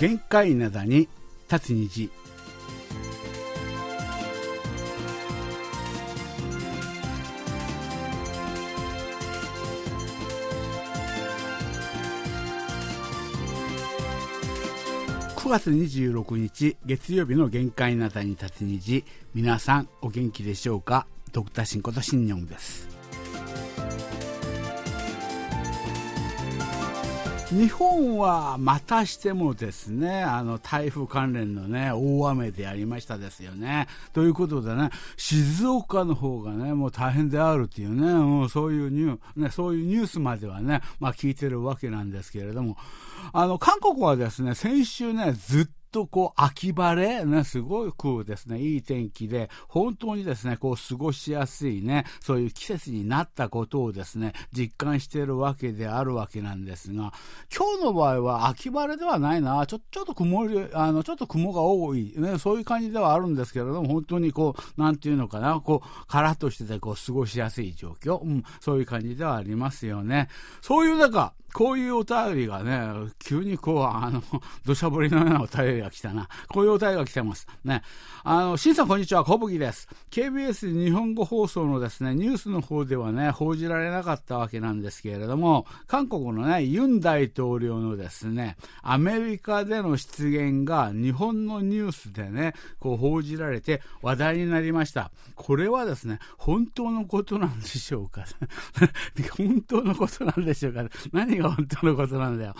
限界灘に立つ虹。9月26日月曜日の限界なたに立つ虹。皆さんお元気でしょうか？ドクターシンことシンニョンです。日本はまたしてもですね、あの台風関連のね、大雨でありましたですよね。ということでね、静岡の方がね、もう大変であるっていうね、もうそういうニュー、ね、そういうニュースまではね、まあ聞いてるわけなんですけれども、あの、韓国はですね、先週ね、ずっととこう、秋晴れ、ね、すごくですね、いい天気で、本当にですね、こう、過ごしやすいね、そういう季節になったことをですね、実感しているわけであるわけなんですが、今日の場合は秋晴れではないな、ちょ、ちょっと曇り、あの、ちょっと雲が多い、ね、そういう感じではあるんですけれども、本当にこう、なんていうのかな、こう、カラッとしてて、こう、過ごしやすい状況、うん、そういう感じではありますよね。そういう中、こういうお便りがね、急にこう、あの、土砂降りのようなお便りが来たな。こういうお便りが来てます。ね。あの、しんさんこんにちは、小吹です。KBS 日本語放送のですね、ニュースの方ではね、報じられなかったわけなんですけれども、韓国のね、ユン大統領のですね、アメリカでの出現が日本のニュースでね、こう報じられて話題になりました。これはですね、本当のことなんでしょうか 本当のことなんでしょうか何が本当のことなんだよ。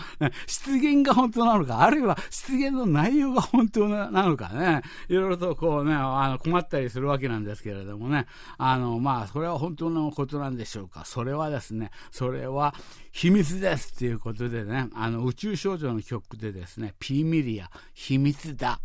出現が本当なのか、あるいは出現の内容が本当なのかね、いろいろとこうね、あの困ったりするわけなんですけれどもね、あの、まあ、それは本当のことなんでしょうか。それはですね、それは秘密ですっていうことでね、あの、宇宙少女の曲でですね、ピーミリア、秘密だ。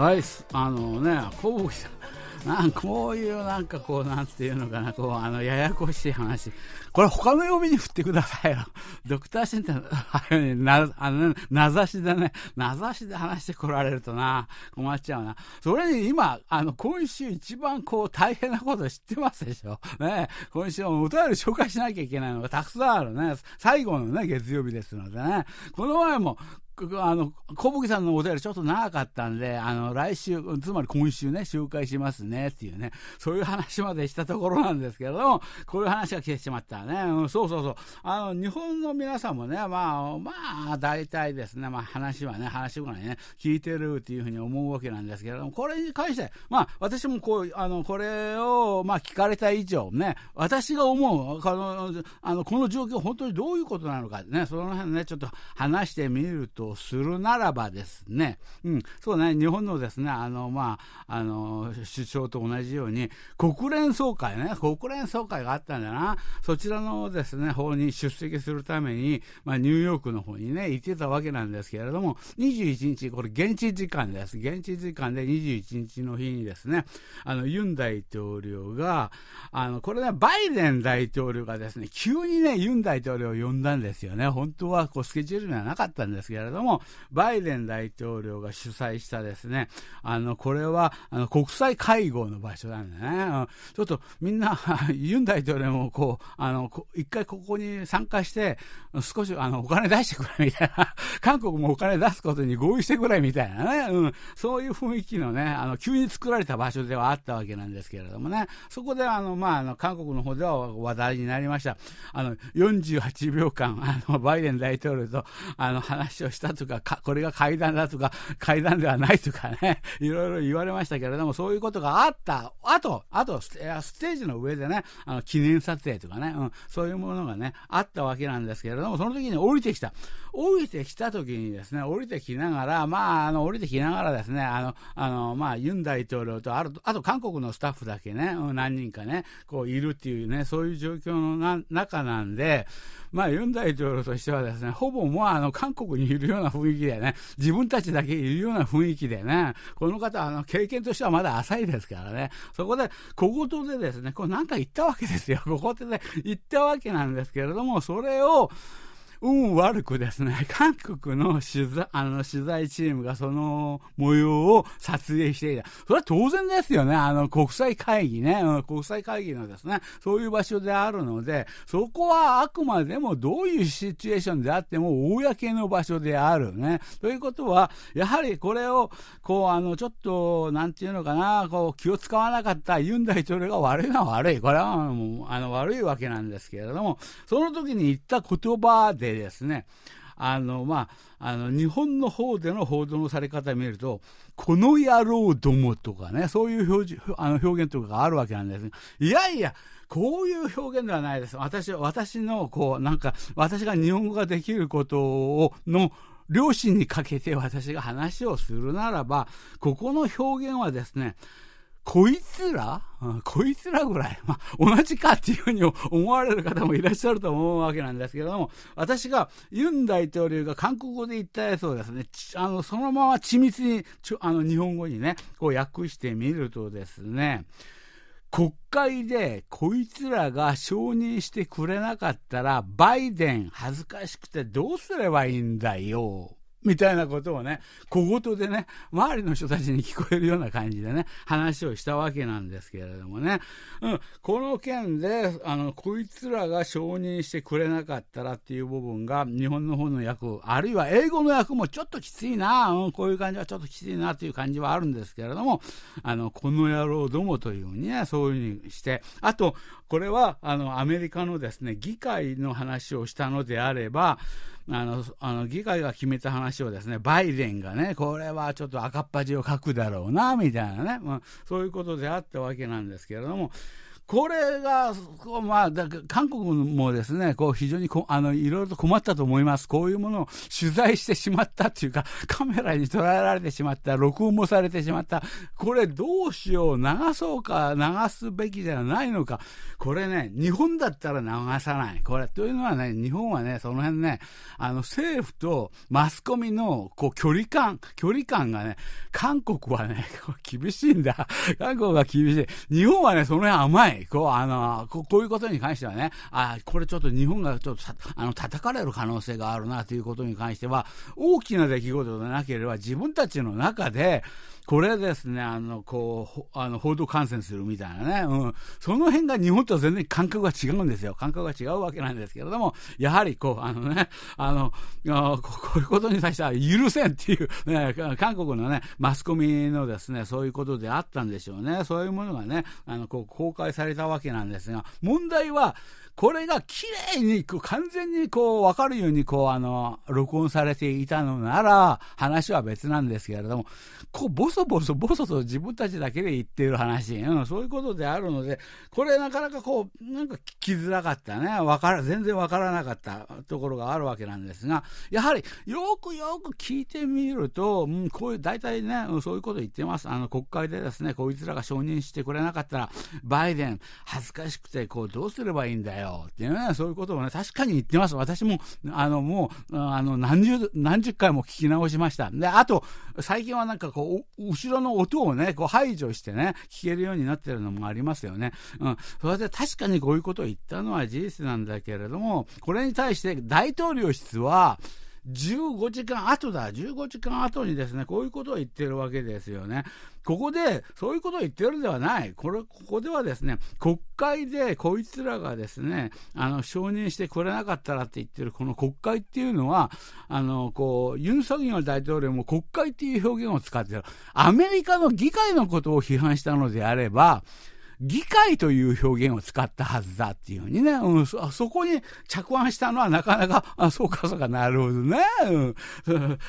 はい、あのね、小吹さん。なんこういうなんかこう、なんていうのかな、こう、あの、ややこしい話。これ他の曜日に振ってくださいよ。ドクターシンって、な、あの、名指しでね、名指しで話してこられるとな、困っちゃうな。それに今、あの、今週一番こう、大変なこと知ってますでしょ？ね、今週お便り紹介しなきゃいけないのがたくさんあるね。最後のね、月曜日ですのでね。この前も、あの、小吹さんのお便りちょっと長かったんで、あの、来週、つまり今週ね、紹介しますねっていうね、そういう話までしたところなんですけれども、こういう話が来てしまったね。うん、そうそうそう。あの、日本の皆さんもね、まあ、まあ、大体ですね、まあ話はね、話ぐらいね、聞いてるっていうふうに思うわけなんですけれども、これに関して、まあ、私もこう、あの、これを、まあ、聞かれた以上ね、私が思う、この、あの、この状況、本当にどういうことなのかね、その辺ね、ちょっと話してみると、するならばですね、うん、そうね、日本のですね、あの、まあ、あの、首相と同じように、国連総会ね、国連総会があったんだな、そちらのですね、方に出席するために、まあ、ニューヨークの方にね、行ってたわけなんですけれども、21日、これ現地時間です。現地時間で21日の日にですね、あの、ユン大統領が、あの、これね、バイデン大統領がですね、急にね、ユン大統領を呼んだんですよね。本当はこうスケジュールにはなかったんですけれども、バイデン大統領が主催したですね、あの、これは、あの、国際会合の場所なんだね。ちょっとみんな、ユン大統領もこう、あの、一回ここに参加して、少し、あの、お金出してくれみたいな、韓国もお金出すことに合意してくれみたいなね、うん、そういう雰囲気のね、あの、急に作られた場所ではあったわけなんですけれどもね、そこで、あの、まあ、あの、韓国の方では話題になりました。あの、48秒間、あの、バイデン大統領と、あの、話をしたとか、これが会談だとか、会談ではないとかね、いろいろ言われましたけれども、そういうことがあった、あと、あと、ステージの上でね、あの、記念撮影とかね、うん、そういうものがね、あったわけなんですけれども、その時に降りてきた。降りてきた時にですね、降りてきながら、まあ、あの、降りてきながらですね、あの、あの、まあ、ユン大統領と、ある、あと韓国のスタッフだけね、何人かね、こう、いるっていうね、そういう状況の中なんで、まあ、ユン大統領としてはですね、ほぼもうあの、韓国にいるような雰囲気でね、自分たちだけいるような雰囲気でね、この方、あの、経験としてはまだ浅いですからね、そこで、小言でですね、こうなんか言ったわけですよ。ここでね、言ったわけなんですけれども、それを、運悪くですね、韓国の取材、あの、取材チームがその模様を撮影していた。それは当然ですよね。あの、国際会議ね、うん、国際会議のですね、そういう場所であるので、そこはあくまでもどういうシチュエーションであっても、公の場所であるね。ということは、やはりこれを、こう、あの、ちょっと、なんていうのかな、こう、気を使わなかったユン大統領が悪いのは悪い。これはもう、あの、悪いわけなんですけれども、その時に言った言葉ででですね、あの、まあ、あの、日本の方での報道のされ方見ると、この野郎どもとかね、そういう表あの表現とかがあるわけなんですね。いやいや、こういう表現ではないです。私、私の、こう、なんか、私が日本語ができることを、の、両親にかけて私が話をするならば、ここの表現はですね、こいつら、こいつらぐらい、まあ、同じかっていうふうに思われる方もいらっしゃると思うわけなんですけれども、私がユン大統領が韓国語で言ったやつをですね、あのそのまま緻密にちょあの日本語にね、こう訳してみるとですね、国会でこいつらが承認してくれなかったら、バイデン恥ずかしくてどうすればいいんだよ。みたいなことをね、小言でね、周りの人たちに聞こえるような感じでね、話をしたわけなんですけれどもね、うん、この件で、あの、こいつらが承認してくれなかったらっていう部分が、日本の方の役、あるいは英語の役もちょっときついな、うん、こういう感じはちょっときついなという感じはあるんですけれども、あの、この野郎どもというふうにね、そういうふうにして、あと、これは、あの、アメリカのですね、議会の話をしたのであれば、あの、あの、議会が決めた話をですね、バイデンがね、これはちょっと赤っ恥をかくだろうな、みたいなね、まあ、そういうことであったわけなんですけれども、これが、まあ、だ韓国もですね、こう非常にこあのいろいろと困ったと思います。こういうものを取材してしまったっていうか、カメラに捉えられてしまった、録音もされてしまった。これどうしよう、流そうか、流すべきじゃないのか。これね、日本だったら流さない。これ、というのはね、日本はね、その辺ね、あの、政府とマスコミの、こう、距離感、距離感がね、韓国はね、厳しいんだ。韓国は厳しい。日本はね、その辺甘い。こう、あの、ここういうことに関してはね、あこれちょっと日本がちょっとあの叩かれる可能性があるなということに関しては、大きな出来事でなければ自分たちの中で、これですね、あの、こう、あの、報道感染するみたいなね、うん。その辺が日本とは全然感覚が違うんですよ。感覚が違うわけなんですけれども、やはりこう、あのね、あの、あこういうことに対しては許せんっていう、ね、韓国のね、マスコミのですね、そういうことであったんでしょうね。そういうものがね、あの、こう、公開されたわけなんですが、問題は、これが綺麗に、完全にこう、わかるようにこう、あの、録音されていたのなら、話は別なんですけれども、こう、ボソボソボソと自分たちだけで言っている話、うん、そういうことであるので、これなかなかこう、なんか聞きづらかったね、わから、全然わからなかったところがあるわけなんですが、やはり、よくよく聞いてみると、うん、こういう、大体ね、そういうこと言ってます。あの、国会でですね、こいつらが承認してくれなかったら、バイデン、恥ずかしくて、こう、どうすればいいんだよ。っていうね、そういうことをね、確かに言ってます。私も、あの、もう、あの、何十、何十回も聞き直しました。で、あと、最近はなんかこう、後ろの音をね、こう排除してね、聞けるようになってるのもありますよね。うん。それで確かにこういうことを言ったのは事実なんだけれども、これに対して大統領室は、15時間後だ、15時間後にですね、こういうことを言ってるわけですよね。ここで、そういうことを言ってるではない。これ、ここではですね、国会でこいつらがですね、あの、承認してくれなかったらって言ってる、この国会っていうのは、あの、こう、ユン・ソギョル大統領も国会っていう表現を使ってる。アメリカの議会のことを批判したのであれば、議会という表現を使ったはずだっていうふうにね、うん、そそこに着案したのはなかなか、あそうかそうか。なるほどね、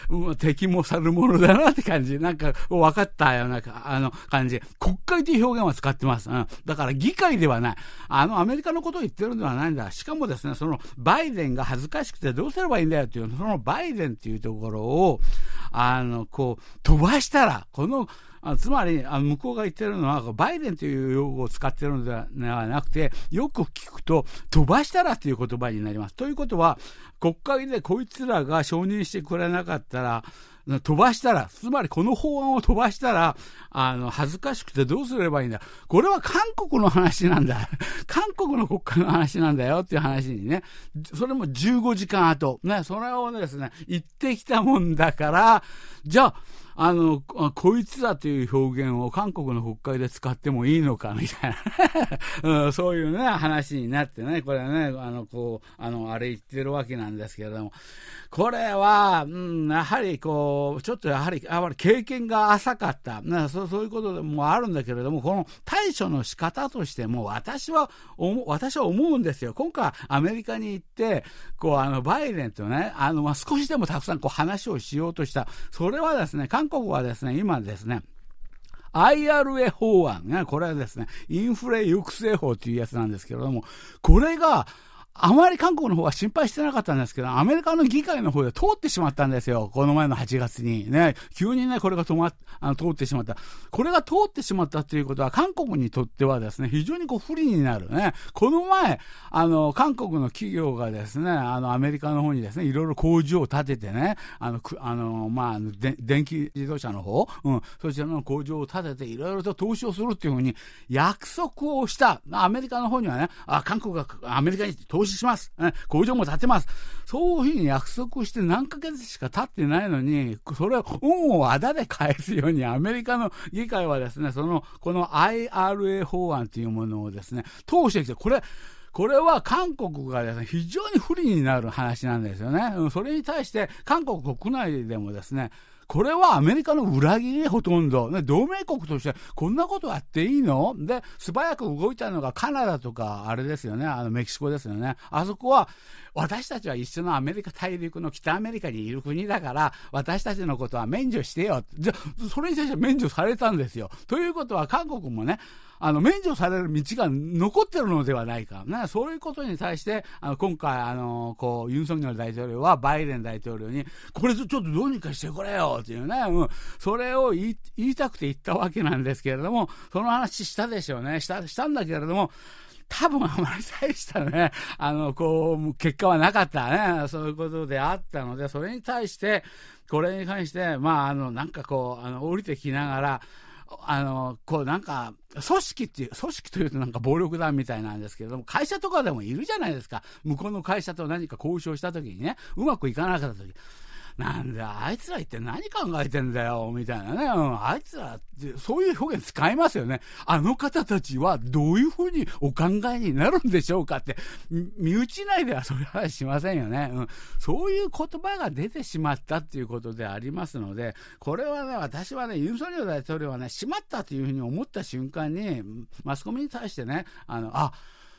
うん、敵も去るものだなって感じ、なんか分かったようなあの感じ、国会という表現は使ってます、うん。だから議会ではない。あのアメリカのことを言ってるんではないんだ。しかもですね、そのバイデンが恥ずかしくてどうすればいいんだよっていう、そのバイデンっていうところを、あの、こう、飛ばしたら、この、あつまりあ向こうが言ってるのはバイデンという用語を使ってるのではなくてよく聞くと飛ばしたらという言葉になります。ということは国会でこいつらが承認してくれなかったら飛ばしたら、つまりこの法案を飛ばしたら、あの、恥ずかしくてどうすればいいんだ。これは韓国の話なんだ。韓国の国家の話なんだよっていう話にね、それも15時間後、ね、それをですね、言ってきたもんだから、じゃあ、あの、こいつだという表現を韓国の国会で使ってもいいのか みたいな うん、そういうね、話になってね、これね、あの、こう、あの、あれ言ってるわけなんですけれども、これは、うん、やはりこう、ちょっとやはり、やはり経験が浅かった、ね、そうそういうことでもあるんだけれども、この対処の仕方としても、私は、私は思うんですよ。今回アメリカに行って、こう、あの、バイデンとね、あの、まあ、少しでもたくさんこう話をしようとした。それはですね、韓国はですね、今ですね、IRA 法案ね、これはですね、インフレ抑制法というやつなんですけれども、これが、あまり韓国の方は心配してなかったんですけど、アメリカの議会の方で通ってしまったんですよ。この前の8月に。ね、急にね、これが止まあの通ってしまった。これが通ってしまったということは、韓国にとってはですね、非常にこう不利になるね。この前、あの、韓国の企業がですね、あの、アメリカの方にですね、いろいろ工場を建ててね、あの、くあの、まあ、電気自動車の方、うん、そちらの工場を建てて、いろいろと投資をするっていうふうに約束をした。アメリカの方にはね、あ、韓国がアメリカに投資します。工場も建てます。そういうふうに約束して何ヶ月しか経ってないのに、それを恩をあだで返すように、アメリカの議会はですね、その、この IRA 法案というものをですね、通してきて、これ、これは韓国がですね、非常に不利になる話なんですよね。それに対して、韓国国内でもですね、これはアメリカの裏切りほとんど。ね、同盟国としてこんなことやっていいの？で、素早く動いたのがカナダとか、あれですよね、あのメキシコですよね。あそこは、私たちは一緒のアメリカ大陸の北アメリカにいる国だから、私たちのことは免除してよ。じゃ、それに対して免除されたんですよ。ということは韓国もね、あの、免除される道が残ってるのではないか。ね、そういうことに対して、あの、今回、あの、こう、ユン・ソンニョル大統領はバイデン大統領に、これちょっとどうにかしてくれよっていうね、うん、それを言いたくて言ったわけなんですけれども、その話したでしょうね。した、したんだけれども、多分あまり大したね、あの、こう、結果はなかったね。そういうことであったので、それに対して、これに関して、まあ、あの、なんかこう、あの、降りてきながら、あの、こうなんか、組織っていう、組織というとなんか暴力団みたいなんですけれども、会社とかでもいるじゃないですか。向こうの会社と何か交渉した時にね、うまくいかなかった時。なんだ、あいつら一体何考えてんだよ、みたいなね。うん、あいつらって、そういう表現使いますよね。あの方たちはどういうふうにお考えになるんでしょうかって、身内内ではそれはしませんよね。うん、そういう言葉が出てしまったっていうことでありますので、これはね、私はね、ユン・ソンニョ大統領はね、しまったというふうに思った瞬間に、マスコミに対してね、あの、あ、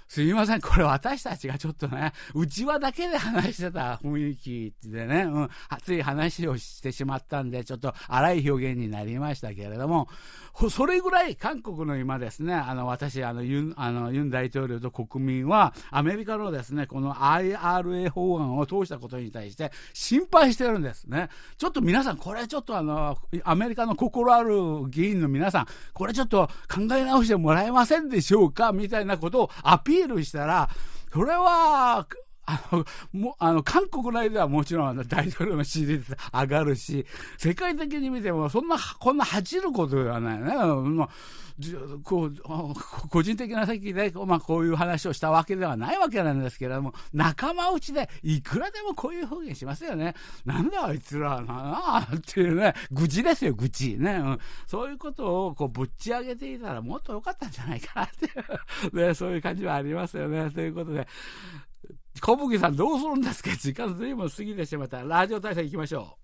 すみません、これ私たちがちょっとね、内輪だけで話してた雰囲気でね、うん、熱い話をしてしまったんで、ちょっと荒い表現になりましたけれども、それぐらい韓国の今ですね、あの、私、あの、ユン、あの、ユン大統領と国民は、アメリカのですね、この IRA 法案を通したことに対して心配してるんですね。ちょっと皆さん、これちょっとあの、アメリカの心ある議員の皆さん、これちょっと考え直してもらえませんでしょうか？みたいなことをアピールしたら、それは、あの、もあの、韓国内ではもちろん大統領の支持率上がるし、世界的に見ても、そんな、こんな恥じることではないね。まあ、こう、個人的な席で、まあ、こういう話をしたわけではないわけなんですけれども、仲間内でいくらでもこういう表現しますよね。なんだあいつらなあっていうね、愚痴ですよ、愚痴。ね。うん、そういうことをこうぶっち上げていたらもっと良かったんじゃないかなっていう、ね、そういう感じはありますよね。ということで、小麦さんどうするんですか？時間ずいぶん過ぎてしまった。ラジオ体操行きましょう。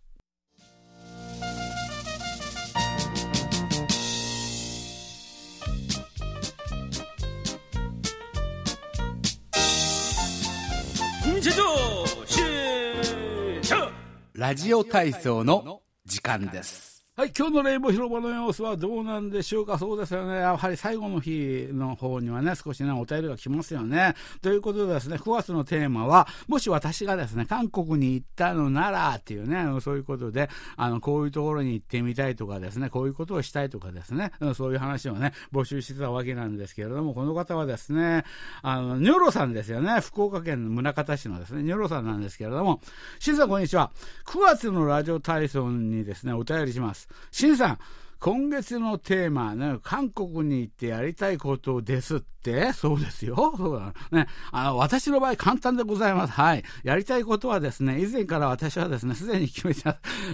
ラジオ体操の時間です。はい、今日のレインボー広場の様子はどうなんでしょうか。そうですよね。やはり最後の日の方にはね、少しね、お便りが来ますよね。ということでですね、9月のテーマは、もし私がですね、韓国に行ったのならっていうね、そういうことで、あの、こういうところに行ってみたいとかですね、こういうことをしたいとかですね、そういう話をね、募集してたわけなんですけれども、この方はですね、あの、ニョロさんですよね。福岡県の宗像市のですね、ニョロさんなんですけれども、しんさんこんにちは。9月のラジオ体操にですね、お便りします。。しんさん、今月のテーマ、ね、韓国に行ってやりたいことですってそうですよ。そうだ。ね。あの、私の場合簡単でございます。はい。やりたいことはですね、以前から私はですね、すでに決めて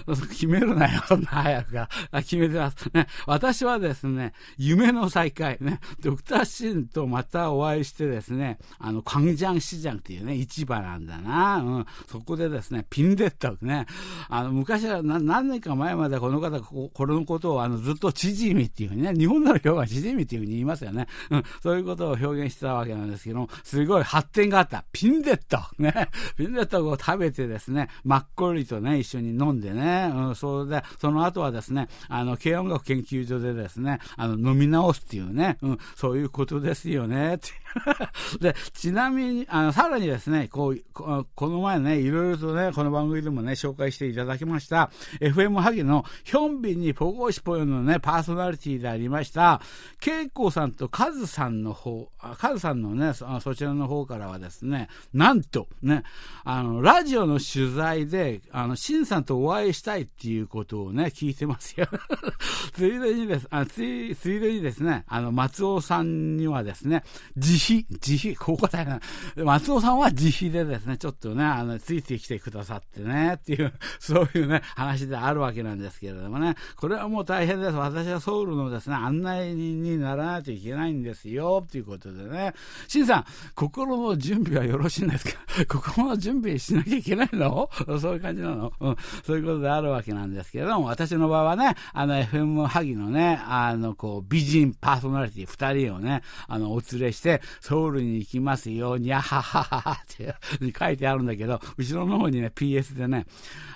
ます。決めるなよ、早くから。決めてます。ね。私はですね、夢の再会。ね。ドクターシンとまたお会いしてですね、あの、カンジャンシジャンっていうね、市場なんだな。うん。そこでですね、ピンデッタね。あの、昔は何年か前までこの方、ここれのことをあの、ずっと縮みっていうふうにね、日本なら今日は縮みっていうふうに言いますよね。うん。そういうことを表現してたわけなんですけども、すごい発展があった。ピンデットね。ピンデットを食べてですね、マッコリとね、一緒に飲んでね、うん、それで、その後はですね、あの、軽音楽研究所でですね、あの、飲み直すっていうね、うん、そういうことですよね、って で、ちなみに、あの、さらにですね、こう、この前ね、いろいろとね、この番組でもね、紹介していただきました、FM ハギのヒョンビンにポゴシポヨのね、パーソナリティでありました、ケイコさんとカズさんの方、カズさんのねそ、そちらの方からはですね、なんと、ね、あの、ラジオの取材で、あの、シンさんとお会いしたいっていうことをね、聞いてますよ。ついでにです、あつい、ついでにですね、あの、松尾さんにはですね、自費、自費、ここ大変松尾さんは自費でですね、ちょっとね、あの、ついてきてくださってね、っていう、そういうね、話であるわけなんですけれどもね、これはもう大変です。私はソウルのですね、案内人にならないといけないんですよ、っていうことでね。しんさん、心の準備はよろしいんですか？心の準備しなきゃいけないの？そういう感じなの？うん。そういうことであるわけなんですけれども、私の場合はね、あの、FM 萩のね、あの、こう、美人パーソナリティ二人をね、あの、お連れして、ソウルに行きますよ、にゃははははって書いてあるんだけど、後ろの方にね、PS でね、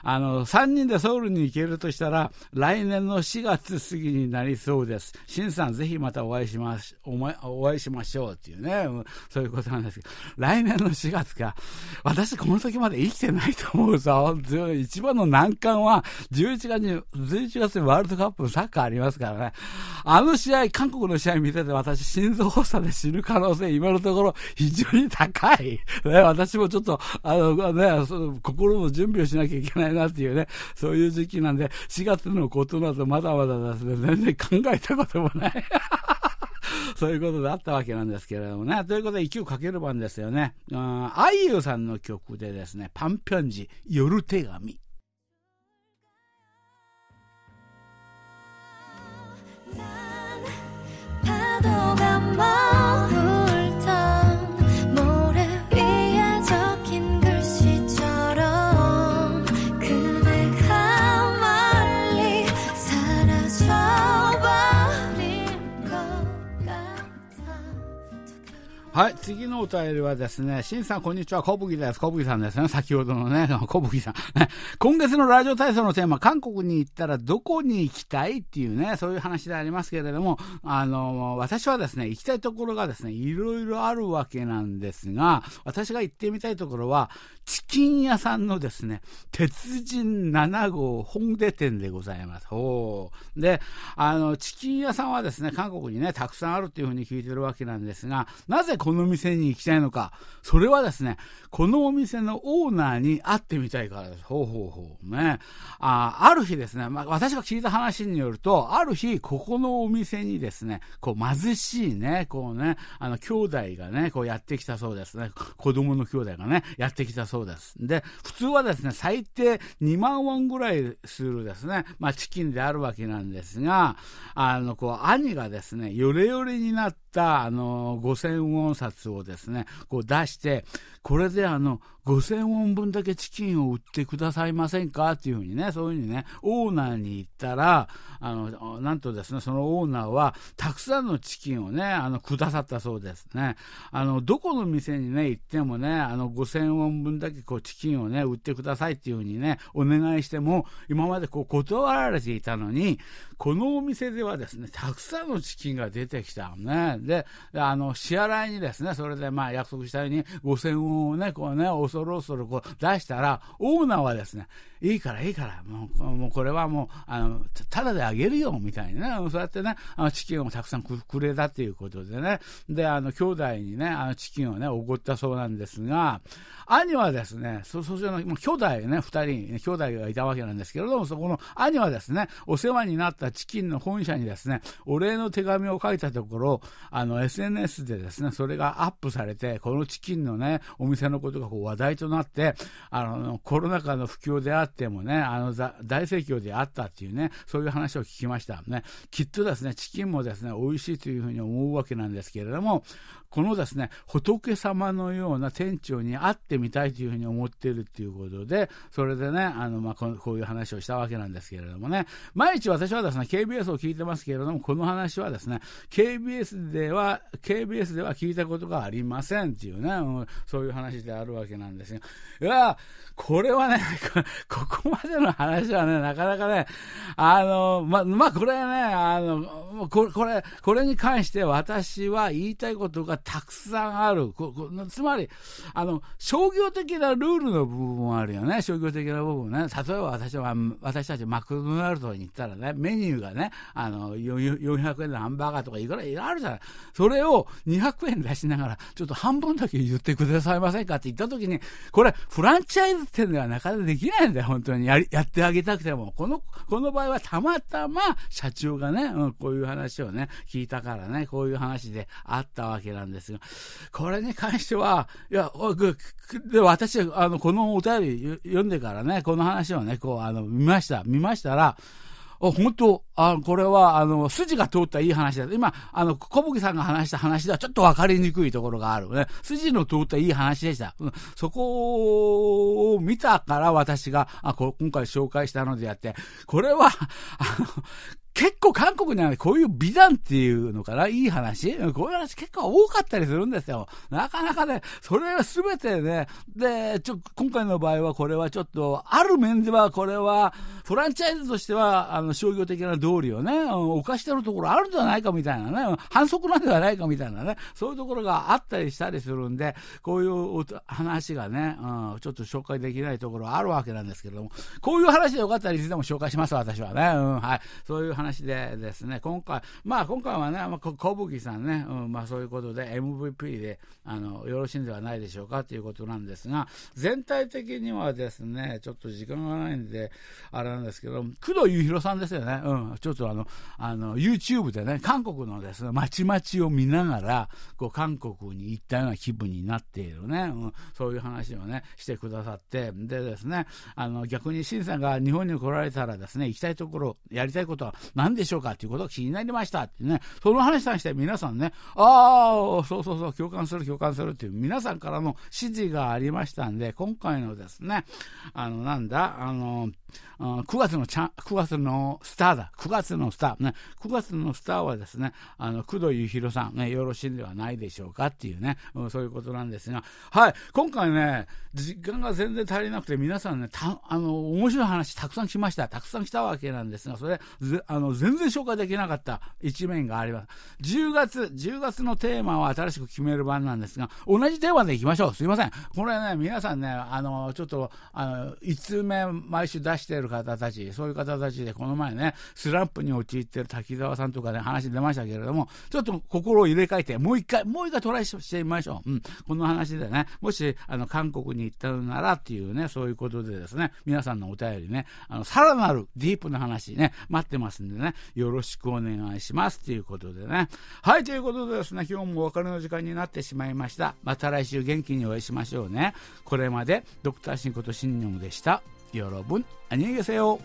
あの、3人でソウルに行けるとしたら、来年の4月過ぎになりそうです。シンさん、ぜひまたお会いしまし、お前、お会いしましょうっていうね、そういうことなんですけど、来年の4月か、私この時まで生きてないと思うぞ。一番の難関は、11月に、11月にワールドカップサッカーありますからね。あの試合、韓国の試合見てて私、心臓発作で死ぬ可能性、今のところ非常に高い。ね、私もちょっと、あの、ね、その心の準備をしなきゃいけないなっていうね、そういう時期なんで、4月のことなどまだまだですね、全然考えたこともない。そういうことであったわけなんですけれどもね。ということで、1をかける番ですよね。あいゆさんの曲でですね、パンピョンジ、夜手紙。はい、次のお便りはですね、しんさん、こんにちは、小吹です。小吹さんですね。先ほどのね、小吹さん。今月のラジオ体操のテーマ、韓国に行ったらどこに行きたいっていうね、そういう話でありますけれども、あの、私はですね、行きたいところがですね、いろいろあるわけなんですが、私が行ってみたいところは、チキン屋さんのですね、鉄人7号本出店でございます。ほう。で、あの、チキン屋さんはですね、韓国にね、たくさんあるっていうふうに聞いてるわけなんですが、なぜここの店に行きたいのか。それはですね、このお店のオーナーに会ってみたいからです。ほうほうほう。ね。あある日ですね、まあ、私が聞いた話によると、ある日、ここのお店にですね、こう貧しいね、こうね、あの、兄弟がね、こうやってきたそうですね。子供の兄弟がね、やってきたそうです。で、普通はですね、最低2万ウォンぐらいするですね、まあ、チキンであるわけなんですが、あの、こう、兄がですね、ヨレヨレになった、あの、5000ウォン札をですね、こう出して、これであの、5000ウォン分だけチキンを売ってくださいませんか？っていうふうにね、そういうふうにね、オーナーに言ったら、あの、なんとですね、そのオーナーは、たくさんのチキンをね、あの、くださったそうですね。あの、どこの店にね、行ってもね、あの、5000ウォン分だけこう、チキンをね、売ってくださいっていうふうにね、お願いしても、今までこう、断られていたのに、このお店ではですね、たくさんのチキンが出てきたのね。で、あの、支払いにですね、それでまあ約束したように5000ウォンをね、こうね、そろそろこう出したら、オーナーはですね、いいからいいから、もう、もうこれはもう、あの、ただであげるよ、みたいな。ね、そうやってね、あのチキンをたくさんくれたっていうことでね、で、あの、兄弟にね、あの、チキンをね、おごったそうなんですが、兄はですね、そ、そちらの、兄弟ね、二人、兄弟がいたわけなんですけれども、そこの兄はですね、お世話になったチキンの本社にですね、お礼の手紙を書いたところ、あの、SNS でですね、それがアップされて、このチキンのね、お店のことがこう話題となって、あの、コロナ禍の不況であってもね、あの、大盛況であったっていうね、そういう話を聞きましたね。きっとですね、チキンもですね、美味しいというふうに思うわけなんですけれども、このですね、仏様のような店長に会ってみたいというふうに思っているっていうことで、それでね、あの、まあ、こういう話をしたわけなんですけれどもね、毎日私はですね、KBS を聞いてますけれども、この話はですね、KBS では、KBS では聞いたことがありませんっていうね、そういう話であるわけなんですよ。いや、これはね、ここまでの話はね、なかなかね、あの、ま、まあ、これね、あの、これ、これ、これに関して私は言いたいことがたくさんある。つまり、あの、商業的なルールの部分もあるよね。商業的な部分ね。例えば私は、私たちマクドナルドに行ったらね、メニューがね、あの、400円のハンバーガーとかいくらいろあるじゃない。それを200円出しながら、ちょっと半分だけ言ってくださいませんかって言った時に、これ、フランチャイズ店ではなかなかできないんだよ、本当に。やり、やってあげたくても。この、この場合はたまたま社長がね、うん、こういう話をね、聞いたからね、こういう話であったわけなんですが、これに関しては、いや、で私、あの、このお便り読んでからね、この話をね、こう、あの、見ました。見ましたら、本当、あこれは、あの、筋が通ったいい話だ。今、あの、小吹さんが話した話ではちょっと分かりにくいところがあるね。筋の通ったいい話でした。うん、そこを見たから私が、あこ今回紹介したのであって、これは、あの、結構韓国にはこういう美談っていうのかな、いい話？こういう話結構多かったりするんですよ。なかなかね、それは全てね、で、ちょ、今回の場合はこれはちょっと、ある面ではこれは、フランチャイズとしては、あの、商業的な道理をね、犯してるところあるんじゃないかみたいなね、反則なんではないかみたいなね、そういうところがあったりしたりするんで、こういう話がね、うん、ちょっと紹介できないところあるわけなんですけれども、こういう話でよかったらいつでも紹介します、私はね。うん、はい。そういう話でですね、今回、まあ今回はね、まあ、小吹さんね、うん、まあそういうことで MVP で、あの、よろしいんではないでしょうかということなんですが、全体的にはですね、ちょっと時間がないんで、あれなんですけど、工藤雄弘さんですよね、うん、ちょっとあの、あの、YouTube でね、韓国のですね、街々を見ながら、こう、韓国に行ったような気分になっているね、うん、そういう話をね、してくださって、でですね、あの、逆にシンさんが日本に来られたらですね、行きたいところ、やりたいことは何でしょうかということが気になりましたってね、その話に対して皆さんね、ああ、そうそうそう、共感する、共感するっていう皆さんからの指示がありましたんで、今回のですね、あの、なんだ、あの、9月のチャ9月のスターだ。9月のスター。ね。9月のスターはですね、あの、工藤幸宏さん、ね、よろしいんではないでしょうかっていうね、うん、そういうことなんですが、はい。今回ね、時間が全然足りなくて、皆さんね、た、あの、面白い話たくさん来ました。たくさん来たわけなんですが、それ、あの、全然紹介できなかった一面があります。10月、10月のテーマは新しく決める番なんですが、同じテーマでいきましょう。すいません。これね、皆さんね、あの、ちょっと、あの、5つ目毎週出してる方たち、そういう方たちで、この前ね、スランプに陥っている滝沢さんとかね、話出ましたけれども、ちょっと心を入れ替えて、もう一回、もう一回トライしてみましょう。うん。この話でね、もし、あの、韓国に行ったのならっていうね、そういうことでですね、皆さんのお便りね、あの、さらなるディープな話ね、待ってますんでね、よろしくお願いしますということでね。はい、ということでですね、今日もお別れの時間になってしまいました。また来週元気にお会いしましょうね。これまで、ドクターシンことシンニョムでした。よろぶん、あにげせよ。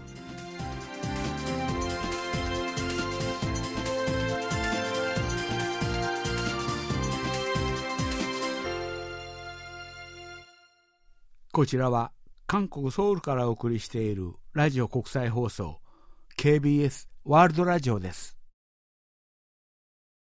こちらは韓国ソウルからお送りしているラジオ国際放送 KBS ワールドラジオです。